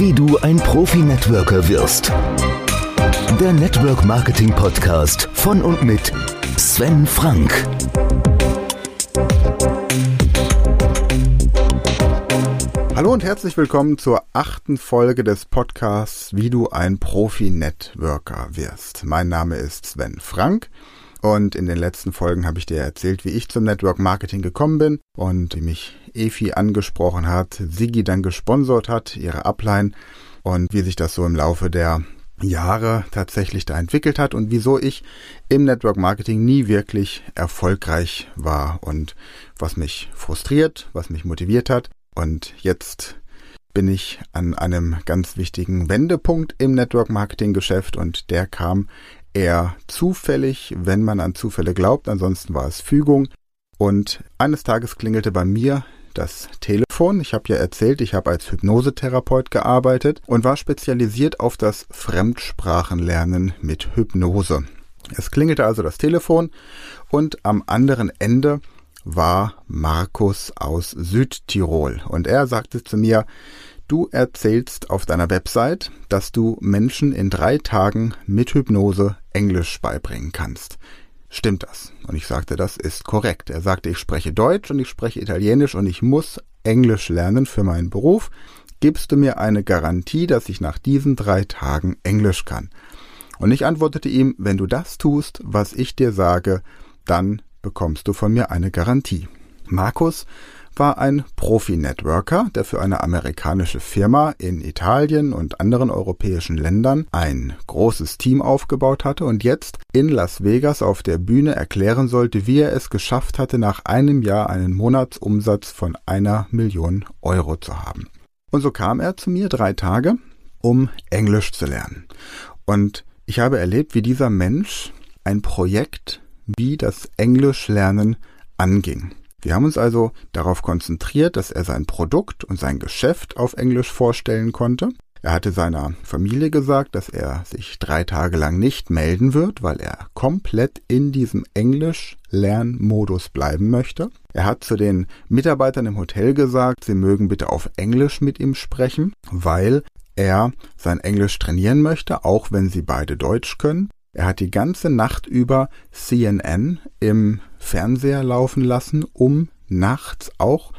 Wie du ein Profi-Networker wirst. Der Network Marketing Podcast von und mit Sven Frank. Hallo und herzlich willkommen zur achten Folge des Podcasts Wie du ein Profi-Networker wirst. Mein Name ist Sven Frank und in den letzten Folgen habe ich dir erzählt, wie ich zum Network Marketing gekommen bin und wie mich Efi angesprochen hat, Sigi dann gesponsert hat, ihre Upline und wie sich das so im Laufe der Jahre tatsächlich da entwickelt hat und wieso ich im Network Marketing nie wirklich erfolgreich war und was mich frustriert, was mich motiviert hat. Und jetzt bin ich an einem ganz wichtigen Wendepunkt im Network Marketing Geschäft und der kam eher zufällig, wenn man an Zufälle glaubt, ansonsten war es Fügung. Und eines Tages klingelte bei mir das Telefon. Ich habe ja erzählt, ich habe als Hypnosetherapeut gearbeitet und war spezialisiert auf das Fremdsprachenlernen mit Hypnose. Es klingelte also das Telefon und am anderen Ende war Markus aus Südtirol und er sagte zu mir, Du erzählst auf deiner Website, dass du Menschen in drei Tagen mit Hypnose Englisch beibringen kannst. Stimmt das? Und ich sagte, das ist korrekt. Er sagte, ich spreche Deutsch und ich spreche Italienisch und ich muss Englisch lernen für meinen Beruf. Gibst du mir eine Garantie, dass ich nach diesen drei Tagen Englisch kann? Und ich antwortete ihm, wenn du das tust, was ich dir sage, dann bekommst du von mir eine Garantie. Markus war ein Profi-Networker, der für eine amerikanische Firma in Italien und anderen europäischen Ländern ein großes Team aufgebaut hatte und jetzt in Las Vegas auf der Bühne erklären sollte, wie er es geschafft hatte, nach einem Jahr einen Monatsumsatz von einer Million Euro zu haben. Und so kam er zu mir drei Tage, um Englisch zu lernen. Und ich habe erlebt, wie dieser Mensch ein Projekt wie das Englischlernen anging. Wir haben uns also darauf konzentriert, dass er sein Produkt und sein Geschäft auf Englisch vorstellen konnte. Er hatte seiner Familie gesagt, dass er sich drei Tage lang nicht melden wird, weil er komplett in diesem Englisch-Lernmodus bleiben möchte. Er hat zu den Mitarbeitern im Hotel gesagt, sie mögen bitte auf Englisch mit ihm sprechen, weil er sein Englisch trainieren möchte, auch wenn sie beide Deutsch können. Er hat die ganze Nacht über CNN im Fernseher laufen lassen, um nachts auch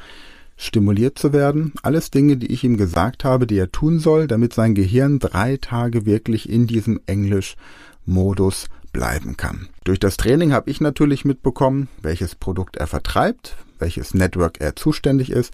stimuliert zu werden. Alles Dinge, die ich ihm gesagt habe, die er tun soll, damit sein Gehirn drei Tage wirklich in diesem Englisch-Modus bleiben kann. Durch das Training habe ich natürlich mitbekommen, welches Produkt er vertreibt, welches Network er zuständig ist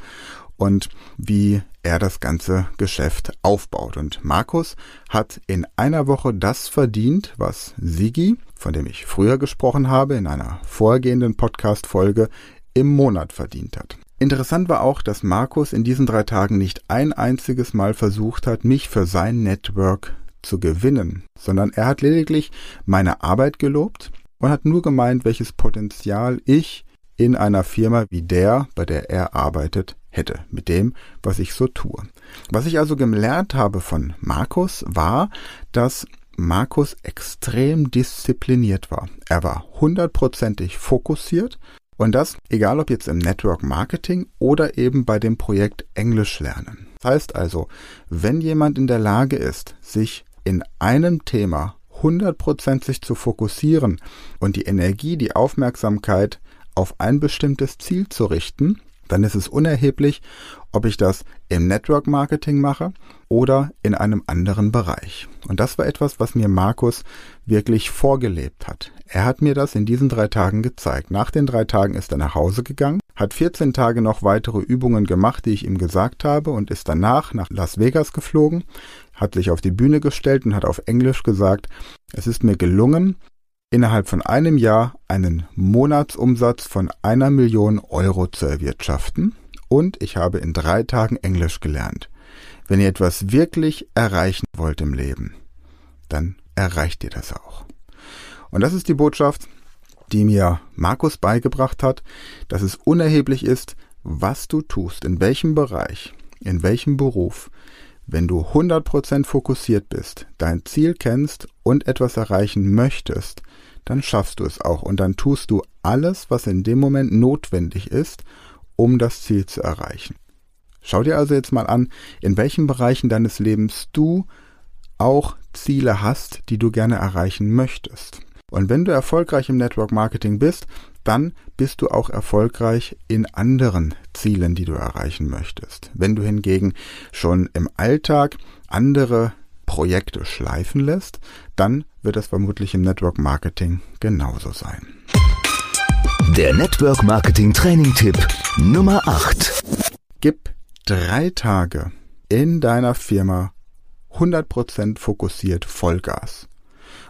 und wie er das ganze Geschäft aufbaut. Und Markus hat in einer Woche das verdient, was Sigi, von dem ich früher gesprochen habe, in einer vorgehenden Podcast-Folge im Monat verdient hat. Interessant war auch, dass Markus in diesen drei Tagen nicht ein einziges Mal versucht hat, mich für sein Network zu gewinnen, sondern er hat lediglich meine Arbeit gelobt und hat nur gemeint, welches Potenzial ich in einer Firma wie der, bei der er arbeitet, hätte mit dem, was ich so tue. Was ich also gelernt habe von Markus war, dass Markus extrem diszipliniert war. Er war hundertprozentig fokussiert und das egal ob jetzt im Network Marketing oder eben bei dem Projekt Englisch lernen. Das heißt also, wenn jemand in der Lage ist, sich in einem Thema hundertprozentig zu fokussieren und die Energie, die Aufmerksamkeit auf ein bestimmtes Ziel zu richten, dann ist es unerheblich, ob ich das im Network Marketing mache oder in einem anderen Bereich. Und das war etwas, was mir Markus wirklich vorgelebt hat. Er hat mir das in diesen drei Tagen gezeigt. Nach den drei Tagen ist er nach Hause gegangen, hat 14 Tage noch weitere Übungen gemacht, die ich ihm gesagt habe, und ist danach nach Las Vegas geflogen, hat sich auf die Bühne gestellt und hat auf Englisch gesagt, es ist mir gelungen, innerhalb von einem Jahr einen Monatsumsatz von einer Million Euro zu erwirtschaften und ich habe in drei Tagen Englisch gelernt. Wenn ihr etwas wirklich erreichen wollt im Leben, dann erreicht ihr das auch. Und das ist die Botschaft, die mir Markus beigebracht hat, dass es unerheblich ist, was du tust, in welchem Bereich, in welchem Beruf, wenn du 100% fokussiert bist, dein Ziel kennst und etwas erreichen möchtest, dann schaffst du es auch und dann tust du alles, was in dem Moment notwendig ist, um das Ziel zu erreichen. Schau dir also jetzt mal an, in welchen Bereichen deines Lebens du auch Ziele hast, die du gerne erreichen möchtest. Und wenn du erfolgreich im Network Marketing bist, dann bist du auch erfolgreich in anderen Zielen, die du erreichen möchtest. Wenn du hingegen schon im Alltag andere Projekte schleifen lässt, dann wird es vermutlich im Network Marketing genauso sein. Der Network Marketing Training Tipp Nummer 8. Gib drei Tage in deiner Firma 100% fokussiert Vollgas.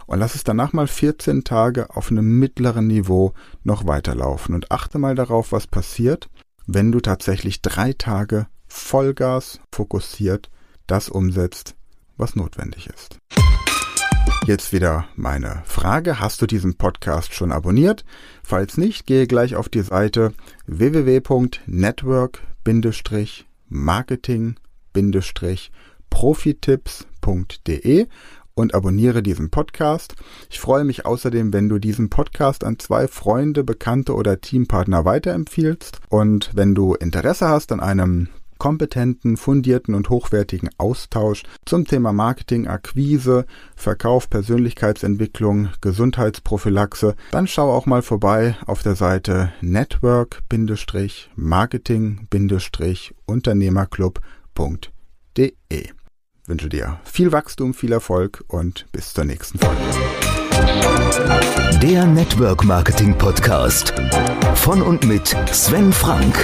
Und lass es danach mal 14 Tage auf einem mittleren Niveau noch weiterlaufen und achte mal darauf, was passiert, wenn du tatsächlich drei Tage Vollgas fokussiert das umsetzt, was notwendig ist. Jetzt wieder meine Frage. Hast du diesen Podcast schon abonniert? Falls nicht, gehe gleich auf die Seite www.network-marketing-profitipps.de und abonniere diesen Podcast. Ich freue mich außerdem, wenn du diesen Podcast an zwei Freunde, Bekannte oder Teampartner weiterempfiehlst. Und wenn du Interesse hast an einem kompetenten, fundierten und hochwertigen Austausch zum Thema Marketing, Akquise, Verkauf, Persönlichkeitsentwicklung, Gesundheitsprophylaxe, dann schau auch mal vorbei auf der Seite network-marketing-unternehmerclub.de. Wünsche dir viel Wachstum, viel Erfolg und bis zur nächsten Folge. Der Network Marketing Podcast von und mit Sven Frank.